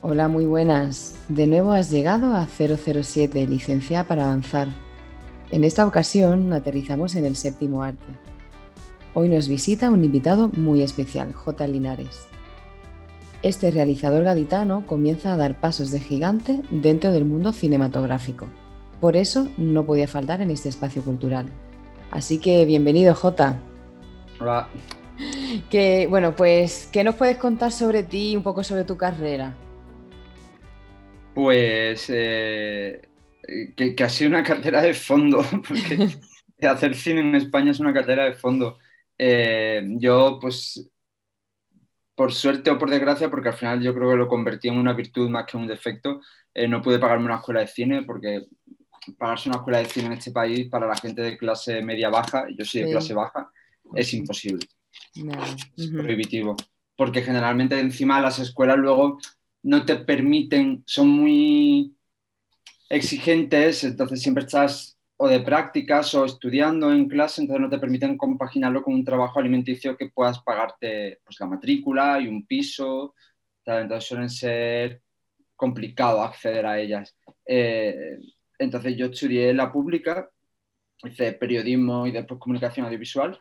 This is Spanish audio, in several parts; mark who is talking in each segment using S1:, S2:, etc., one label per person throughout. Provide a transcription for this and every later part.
S1: Hola, muy buenas. De nuevo has llegado a 007, licencia para avanzar. En esta ocasión aterrizamos en el séptimo arte. Hoy nos visita un invitado muy especial, J. Linares. Este realizador gaditano comienza a dar pasos de gigante dentro del mundo cinematográfico. Por eso no podía faltar en este espacio cultural. Así que bienvenido, J.
S2: Hola.
S1: Que, bueno, pues, ¿qué nos puedes contar sobre ti, un poco sobre tu carrera?
S2: Pues eh, que, ha sido una carrera de fondo, porque hacer cine en España es una carrera de fondo. Eh, yo, pues, por suerte o por desgracia, porque al final yo creo que lo convertí en una virtud más que un defecto, eh, no pude pagarme una escuela de cine porque pagarse una escuela de cine en este país para la gente de clase media-baja, yo soy de clase baja, es imposible. Es prohibitivo. Porque generalmente encima las escuelas luego no te permiten, son muy exigentes, entonces siempre estás o de prácticas o estudiando en clase, entonces no te permiten compaginarlo con un trabajo alimenticio que puedas pagarte pues, la matrícula y un piso, entonces suelen ser complicado acceder a ellas. Eh, entonces yo estudié la pública, hice periodismo y después comunicación audiovisual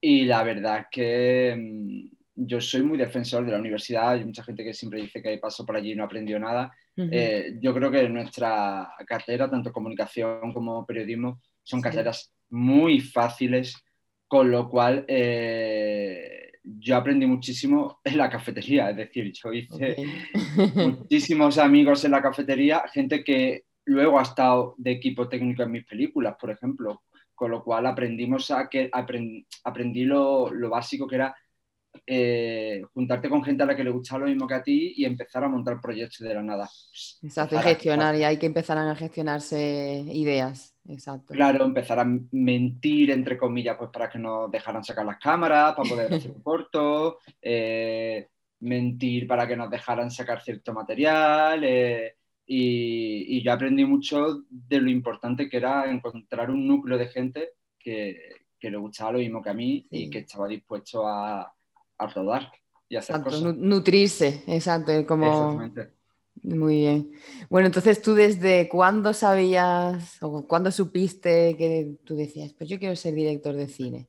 S2: y la verdad que mm, yo soy muy defensor de la universidad, hay mucha gente que siempre dice que pasó por allí y no aprendió nada. Eh, yo creo que nuestra carrera, tanto comunicación como periodismo, son carreras muy fáciles, con lo cual eh, yo aprendí muchísimo en la cafetería, es decir, yo hice muchísimos amigos en la cafetería, gente que luego ha estado de equipo técnico en mis películas, por ejemplo, con lo cual aprendimos a que aprendí lo, lo básico que era eh, juntarte con gente a la que le gusta lo mismo que a ti y empezar a montar proyectos de la nada.
S1: Exacto, y gestionar, y hay que empezar a gestionarse ideas. Exacto.
S2: Claro, empezar a mentir, entre comillas, pues para que nos dejaran sacar las cámaras, para poder hacer un corto, eh, mentir para que nos dejaran sacar cierto material. Eh, y, yo aprendí mucho de lo importante que era encontrar un núcleo de gente que, que le gustaba lo mismo que a mí y que estaba dispuesto a, a rodar y hacer cosas.
S1: Nutrirse, exacto, como... Muy bien. Bueno, entonces tú desde cuándo sabías o cuándo supiste que tú decías, pues yo quiero ser director de cine?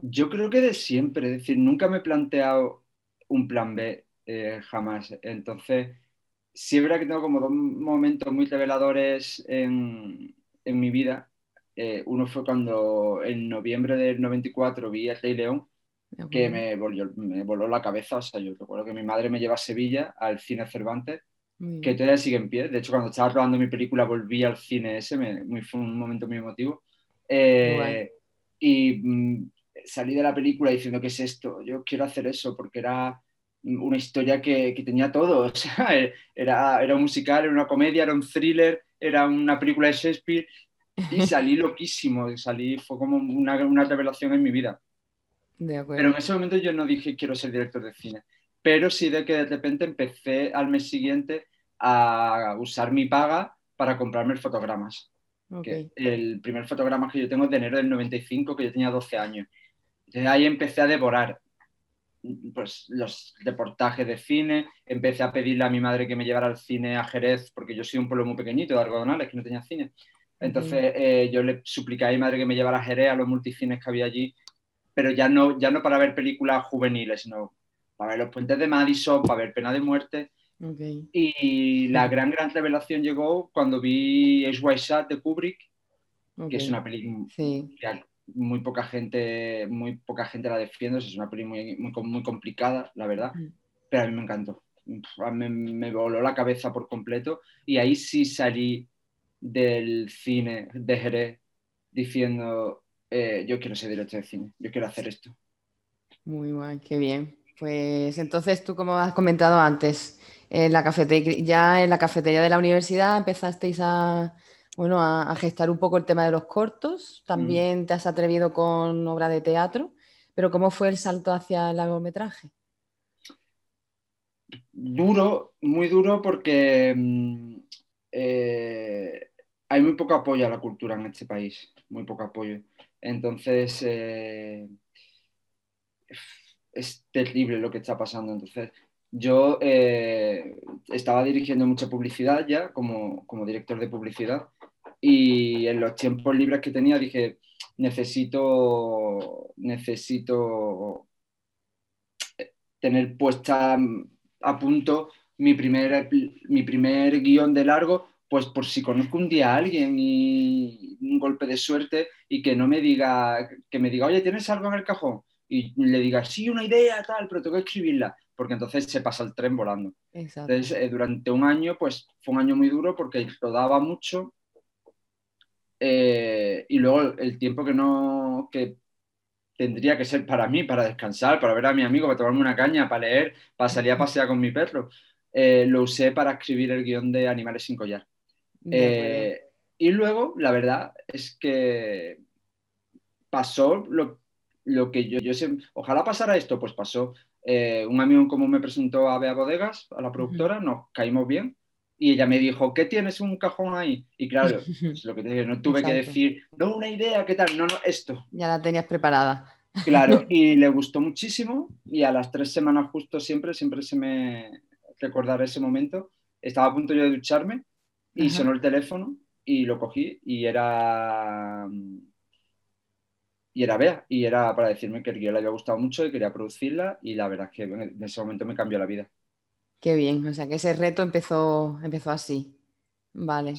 S2: Yo creo que de siempre, es decir, nunca me he planteado un plan B eh, jamás. Entonces, siempre que tengo como dos momentos muy reveladores en, en mi vida. Eh, uno fue cuando en noviembre del 94 vi El Rey León que me volvió, me voló la cabeza. O sea, yo recuerdo que mi madre me lleva a Sevilla, al cine Cervantes, que todavía sigue en pie. De hecho, cuando estaba rodando mi película, volví al cine ese, me, fue un momento muy emotivo. Eh, y mm, salí de la película diciendo, ¿qué es esto? Yo quiero hacer eso, porque era una historia que, que tenía todo. O sea, era, era un musical, era una comedia, era un thriller, era una película de Shakespeare. Y salí loquísimo, salí, fue como una, una revelación en mi vida. Pero en ese momento yo no dije quiero ser director de cine, pero sí de que de repente empecé al mes siguiente a usar mi paga para comprarme fotogramas. el primer fotograma que yo tengo es de enero del 95, que yo tenía 12 años. Desde ahí empecé a devorar pues, los reportajes de cine, empecé a pedirle a mi madre que me llevara al cine a Jerez, porque yo soy un pueblo muy pequeñito de Algodonales, que no tenía cine. Entonces eh, yo le supliqué a mi madre que me llevara a Jerez, a los multicines que había allí, pero ya no, ya no para ver películas juveniles, sino para ver Los Puentes de Madison, para ver Pena de Muerte. Y la gran, gran revelación llegó cuando vi Ace White de Kubrick, que es una película que muy poca gente, muy poca gente la defiende, es una película muy, muy, complicada, la verdad, mm. pero a mí me encantó. Me, me, voló la cabeza por completo y ahí sí salí del cine de Jerez diciendo eh, yo quiero ser director de cine, yo quiero hacer esto.
S1: Muy guay, qué bien. Pues entonces tú, como has comentado antes, en la cafetería, ya en la cafetería de la universidad empezasteis a, bueno, a, gestar un poco el tema de los cortos, también mm. te has atrevido con obra de teatro, pero ¿cómo fue el salto hacia el largometraje?
S2: Duro, muy duro porque mm, eh, hay muy poco apoyo a la cultura en este país, muy poco apoyo. Entonces, eh, es terrible lo que está pasando. Entonces, yo eh, estaba dirigiendo mucha publicidad ya como, como director de publicidad y en los tiempos libres que tenía dije, necesito, necesito tener puesta a punto mi primer, mi primer guion de largo, pues por si conozco un día a alguien y un golpe de suerte y que no me diga, que me diga, oye, ¿tienes algo en el cajón? Y le diga, sí, una idea, tal, pero tengo que escribirla, porque entonces se pasa el tren volando. Entonces, eh, durante un año, pues fue un año muy duro porque rodaba mucho eh, y luego el tiempo que no, que tendría que ser para mí, para descansar, para ver a mi amigo, para tomarme una caña, para leer, para salir a pasear con mi perro, eh, lo usé para escribir el guion de Animales sin collar. Eh, y luego, la verdad es que pasó lo, que yo, yo sé, ojalá pasara esto, pues pasó. un amigo en común me presentó a Bea Bodegas, a la productora, nos caímos bien y ella me dijo, ¿qué tienes un cajón ahí? Y claro, es lo que te digo, no tuve que decir, no, una idea, ¿qué tal? No, no, esto.
S1: Ya la tenías preparada.
S2: Claro, y le gustó muchísimo y a las tres semanas justo siempre, siempre se me recordará ese momento. Estaba a punto yo de ducharme y sonó el teléfono y lo cogí y era... Y era Bea, y era para decirme que el guion le había gustado mucho y quería producirla y la verdad es que en ese momento me cambió la vida.
S1: Qué bien, o sea que ese reto empezó, empezó así. Vale.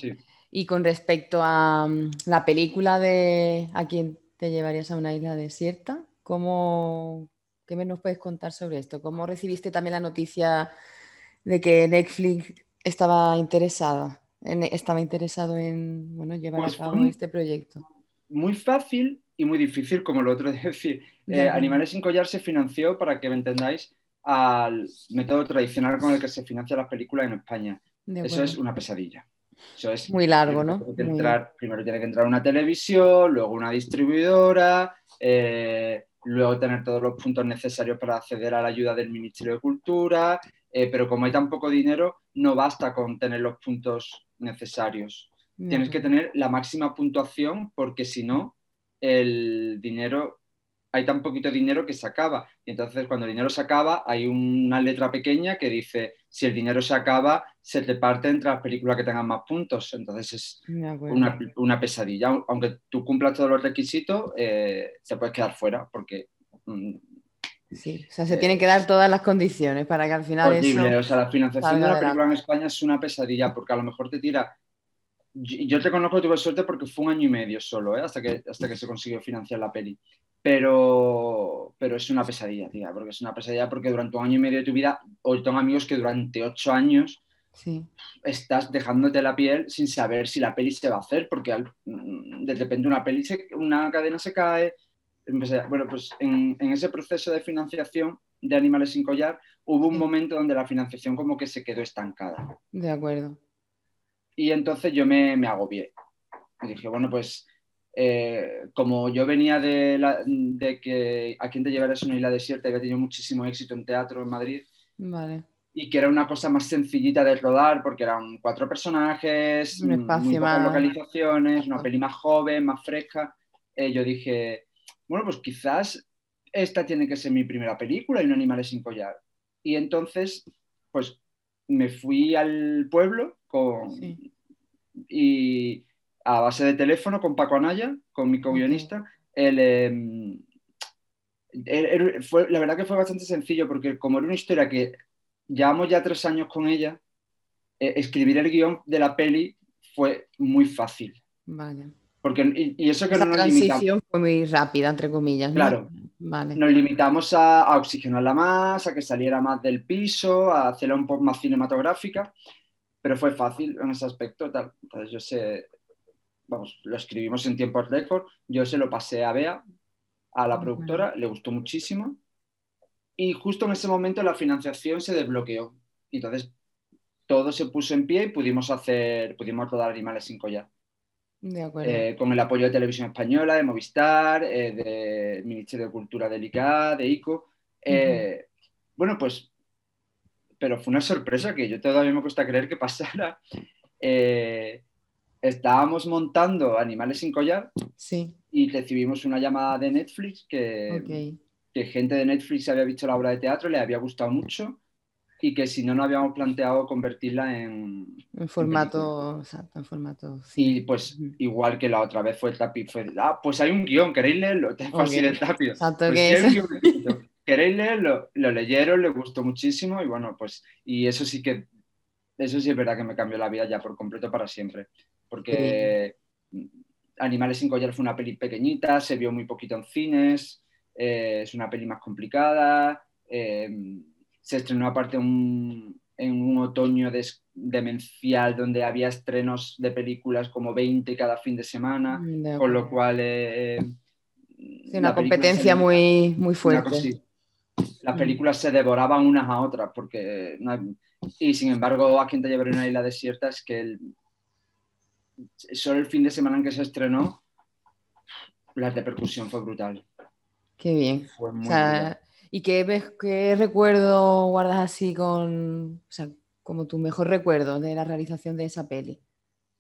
S1: Y con respecto a mm, la película de ¿A quién te llevarías a una isla desierta? ¿Cómo, ¿Qué nos puedes contar sobre esto? ¿Cómo recibiste también la noticia de que Netflix estaba interesada, estaba interesado en bueno, llevar a pues cabo este proyecto?
S2: Muy fácil y muy difícil, como lo otro de decir. Eh, Animales sin collar se financió, para que me entendáis, al método tradicional con el que se financian las películas en España. Eso es una pesadilla. Eso es,
S1: Muy largo, ¿no?
S2: Primero tiene que entrar una televisión, luego una distribuidora, eh, luego tener todos los puntos necesarios para acceder a la ayuda del Ministerio de Cultura, eh, pero como hay tan poco dinero, no basta con tener los puntos necesarios. Tienes que tener la máxima puntuación porque si no, el dinero hay tan poquito dinero que se acaba. Y entonces cuando el dinero se acaba, hay una letra pequeña que dice, si el dinero se acaba, se te parte entre las películas que tengan más puntos. Entonces es una, pesadilla. Aunque tú cumplas todos los requisitos, eh, te puedes quedar fuera porque...
S1: Sí, o sea, se tienen que dar todas las condiciones para que al final...
S2: Horrible, o sea, la financiación de la película en España es una pesadilla porque a lo mejor te tira yo te conozco, tuve suerte porque fue un año y medio solo, ¿eh? hasta, que, hasta que se consiguió financiar la peli pero, pero es una pesadilla, tía, porque es una pesadilla porque durante un año y medio de tu vida, hoy tengo amigos que durante ocho años estás dejándote la piel sin saber si la peli se va a hacer, porque mm, de repente una peli, una cadena se cae. Bueno, pues en, ese proceso de financiación de Animales sin Collar hubo un momento donde la financiación como que se quedó estancada.
S1: De acuerdo.
S2: Y entonces yo me, me agobié. Y dije, bueno, pues eh, como yo venía de, que A quien te llevarás una isla desierta había tenido muchísimo éxito en teatro en Madrid. Y que era una cosa más sencillita de rodar porque eran cuatro personajes, un espacio más... localizaciones, una peli más joven, más fresca. Eh, yo dije, bueno, pues quizás esta tiene que ser mi primera película y no Animales sin collar. Y entonces, pues me fui al pueblo con... Y a base de teléfono con Paco Anaya, con mi co-guionista. Em, la verdad que fue bastante sencillo porque como era una historia que llevamos ya tres años con ella, eh, escribir el guion de la peli fue muy fácil.
S1: Vale.
S2: Porque, y, eso que
S1: no nos transición fue muy rápida, entre comillas.
S2: Claro. Vale. Nos limitamos a, oxigenarla más, a que saliera más del piso, a hacerla un poco más cinematográfica, pero fue fácil en ese aspecto. Tal. Entonces yo sé, vamos, lo escribimos en tiempo récord, yo se lo pasé a Bea, a la productora, le gustó muchísimo y justo en ese momento la financiación se desbloqueó. Entonces todo se puso en pie y pudimos hacer, pudimos rodar Animales sin collar.
S1: De
S2: eh, con el apoyo de Televisión Española, de Movistar, eh, del Ministerio de Cultura del ICA, de ICO. Eh, bueno, pues, pero fue una sorpresa que yo todavía me cuesta creer que pasara. Estábamos montando Animales sin collar
S1: sí.
S2: y recibimos una llamada de Netflix que, que gente de Netflix había visto la obra de teatro, le había gustado mucho y que si no, no habíamos planteado convertirla en...
S1: En formato, exacto, en formato...
S2: Sí. Y pues igual que la otra vez fue el tapi, fue, ah, pues hay un guion, ¿queréis leerlo? Te fácil el tapi.
S1: Exacto,
S2: Pues
S1: que
S2: hay
S1: es-.
S2: ¿Queréis leerlo? Lo leyeron, les gustó muchísimo y bueno, pues, y eso sí que, eso sí es verdad que me cambió la vida ya por completo para siempre. Porque Animales sin collar fue una peli pequeñita, se vio muy poquito en cines, eh, es una peli más complicada, eh, se estrenó aparte un- en un otoño des- demencial donde había estrenos de películas como 20 cada fin de semana,
S1: Mm, de
S2: con lo cual... eh,
S1: Sí, una competencia muy, muy fuerte.
S2: cosa. Las
S1: Mm.
S2: películas se devoraban unas a otras porque no- y sin embargo a quien te llevaré una isla desierta es que el- solo el fin de semana en que se estrenó la repercusión fue brutal.
S1: Qué bien.
S2: Fue muy
S1: O sea. ¿Y qué, qué recuerdo guardas así con, o sea, como tu mejor recuerdo de la realización de esa peli,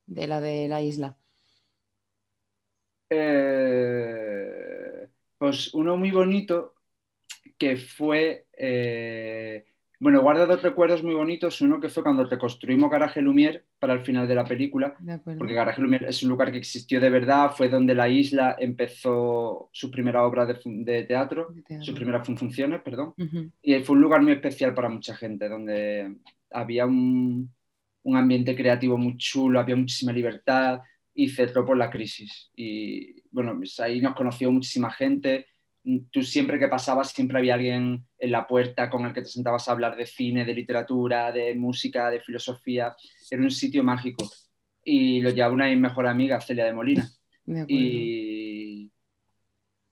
S1: de la de la isla?
S2: Eh, pues uno muy bonito que fue, eh, bueno, guardo dos recuerdos muy bonitos. Uno que fue cuando reconstruimos Garaje Lumière para el final de la película,
S1: De
S2: porque Garaje Lumière es un lugar que existió de verdad, fue donde la isla empezó su primera obra de, de teatro,
S1: teatro.
S2: sus primeras fun- funciones, perdón.
S1: Ujú.
S2: Y fue un lugar muy especial para mucha gente, donde había un, un ambiente creativo muy chulo, había muchísima libertad y cerró por la crisis. Y bueno, pues ahí nos conoció muchísima gente. Tú siempre que pasabas, siempre había alguien en la puerta con el que te sentabas a hablar de cine, de literatura, de música, de filosofía. Era un sitio mágico. Y lo llevaba una de mis mejores amigas, Celia de Molina
S1: De
S2: y,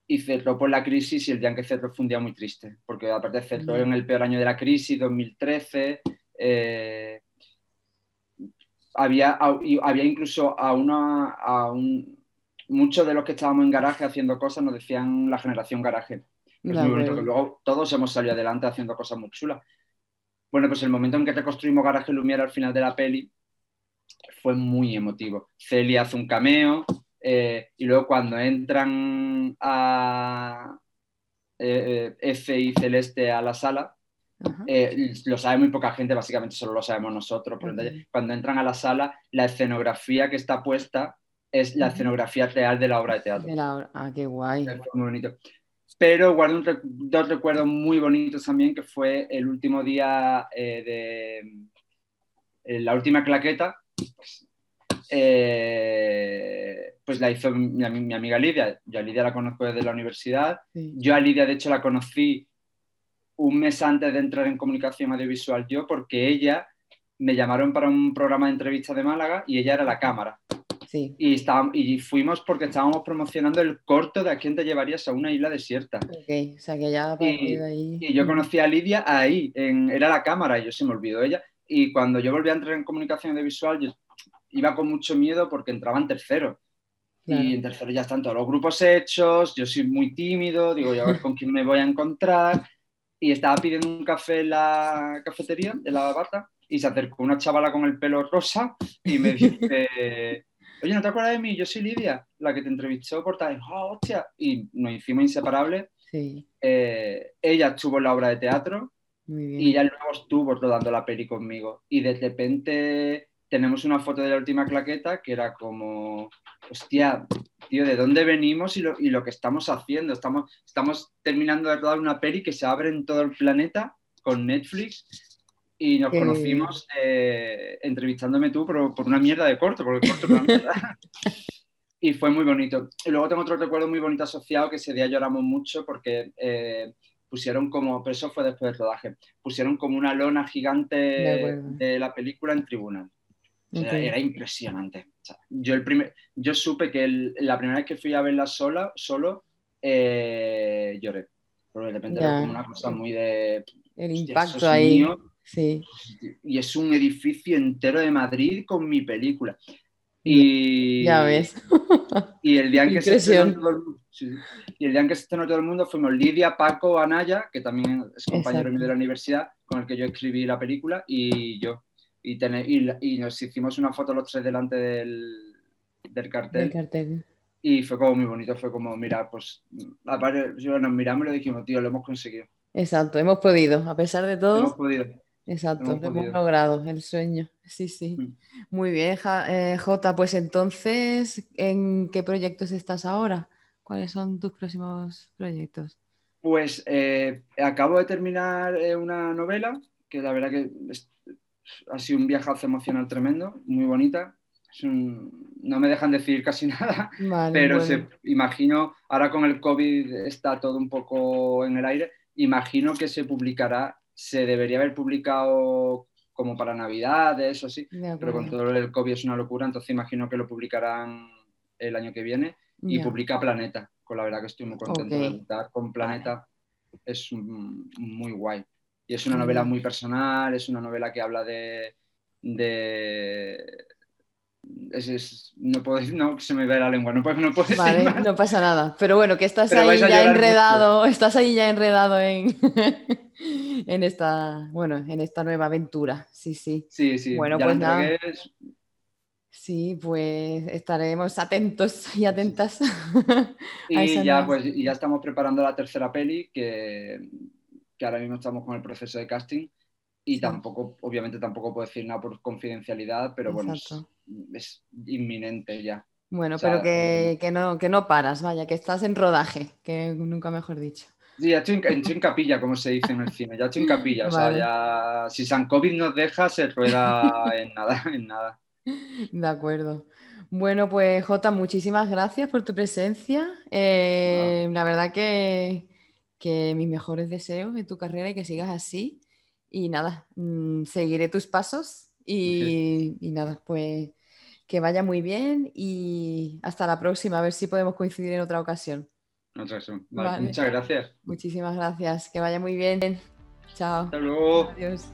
S2: y cerró por la crisis y el día en que cerró fue un día muy triste, porque aparte cerró en el peor año de la crisis, 2013, eh, había, había incluso a una, a un, muchos de los que estábamos en garaje haciendo cosas nos decían la generación garaje. Es
S1: De
S2: muy bonito que
S1: acuerdo.
S2: luego todos hemos salido adelante haciendo cosas muy chulas. Bueno, pues el momento en que reconstruimos Garaje Lumière al final de la peli fue muy emotivo. Celia hace un cameo eh, y luego cuando entran a eh, eh, F y Celeste a la sala, eh, lo sabe muy poca gente, básicamente solo lo sabemos nosotros. pero Cuando entran a la sala, la escenografía que está puesta es la escenografía real de la obra de teatro.
S1: De la hora- Ah, qué guay.
S2: Muy bonito. Pero guardo un rec- dos recuerdos muy bonitos también, que fue el último día eh, de eh, la última claqueta. eh, pues la hizo mi, mi- mi amiga Lidia. Yo a Lidia la conozco desde la universidad.
S1: Sí.
S2: Yo a Lidia, de hecho, la conocí un mes antes de entrar en comunicación audiovisual yo, porque ella me llamaron para un programa de entrevistas de Málaga y ella era la cámara.
S1: Sí.
S2: Y, estábamos, y fuimos porque estábamos promocionando el corto de a quién te llevarías a una isla desierta.
S1: Ok, o sea que ya de ahí.
S2: Y yo conocí a Lidia ahí, en, era la cámara, y yo se me olvidó ella. Y cuando yo volví a entrar en comunicación audiovisual, yo iba con mucho miedo porque entraba en tercero.
S1: Claro.
S2: Y en tercero ya están todos los grupos hechos, yo soy muy tímido, digo, yo a ver con quién me voy a encontrar. Y estaba pidiendo un café en la cafetería de la bata y se acercó una chavala con el pelo rosa y me dice, oye, ¿no te acuerdas de mí? Yo soy Lidia, la que te entrevistó por tal. ¡Oh, hostia! Y nos hicimos inseparables.
S1: Sí,
S2: Eh, ella estuvo en la obra de teatro
S1: muy bien.
S2: y ella luego estuvo rodando la peli conmigo. Y de repente tenemos una foto de la última claqueta que era como, hostia, tío, ¿de dónde venimos y lo, y lo que estamos haciendo? Estamos, estamos terminando de rodar una peli que se abre en todo el planeta con Netflix y nos
S1: Qué
S2: conocimos eh, entrevistándome tú por, por una mierda de corto, porque el corto era una mierda. Y fue muy bonito. Y luego tengo otro recuerdo muy bonito asociado, que ese día lloramos mucho porque eh, pusieron como, pero eso fue después del rodaje, pusieron como una lona
S1: De
S2: gigante
S1: acuerdo.
S2: de la película en tribunal. O sea,
S1: Ok.
S2: Era impresionante. O sea, yo, el primer, yo supe que el- la primera vez que fui a verla sola, solo, eh, lloré. Porque de repente era como una cosa muy de...
S1: El
S2: "Hostia,
S1: impacto ahí.
S2: mío".
S1: Sí.
S2: Y es un edificio entero de Madrid con mi película. Y,
S1: Ya ves.
S2: y el día en que se estrenó todo el, sí, y el día en que se estrenó todo el mundo fuimos Lidia, Paco, Anaya, que también es compañero mío de la universidad, con el que yo escribí la película, y yo. Y, tene- y, nos hicimos una foto los tres delante del, del cartel.
S1: El cartel.
S2: Y fue como muy bonito, fue como, mira, pues, aparte, yo- nos miramos y dijimos, tío, lo hemos conseguido.
S1: Exacto, hemos podido, a pesar de
S2: Hemos
S1: todo.
S2: podido.
S1: Exacto, lo hemos logrado, el sueño. Sí, sí. Mm. Muy bien, eh, Jota. Pues entonces, ¿en qué proyectos estás ahora? ¿Cuáles son tus próximos proyectos?
S2: Pues eh, acabo de terminar eh, una novela que la verdad que ha sido un viajazo emocional tremendo, muy bonita. no me dejan decir casi nada, pero se, imagino, ahora con el COVID está todo un poco en el aire, imagino que se publicará, se debería haber publicado como para Navidades o así, pero con todo el COVID es una locura, entonces imagino que lo publicarán el año que viene y publica Planeta, con la verdad que estoy muy contento de estar con Planeta, es muy guay. Y es una novela muy personal, es una novela que habla de... no puedo no, se me ve la lengua, no puedo, no
S1: vale, no pasa nada. Pero bueno, que estás ahí ya enredado, estás ahí ya enredado en, en esta, bueno, en esta nueva aventura. Sí, sí.
S2: Sí, sí.
S1: Bueno, pues nada. Sí, pues estaremos atentos y atentas.
S2: y ya, pues, ya estamos preparando la tercera peli que que ahora mismo estamos con el proceso de casting y tampoco, obviamente tampoco puedo decir nada por confidencialidad, pero bueno, es, inminente ya.
S1: Bueno, pero que, no, que no paras, vaya, que estás en rodaje, que nunca mejor dicho.
S2: Sí, ya estoy en, capilla, como se dice en el cine, ya estoy en capilla, o sea, ya si San COVID nos deja, se rueda en nada, en nada.
S1: De acuerdo. Bueno, pues Jota, muchísimas gracias por tu presencia. Eh, la verdad que, que mis mejores deseos en tu carrera y que sigas así. Y nada, mm, seguiré tus pasos y, nada, pues que vaya muy bien y hasta la próxima, a ver si podemos coincidir en otra ocasión.
S2: Muchas gracias.
S1: Muchísimas gracias, que vaya muy bien. Chao.
S2: Hasta luego.
S1: Adiós.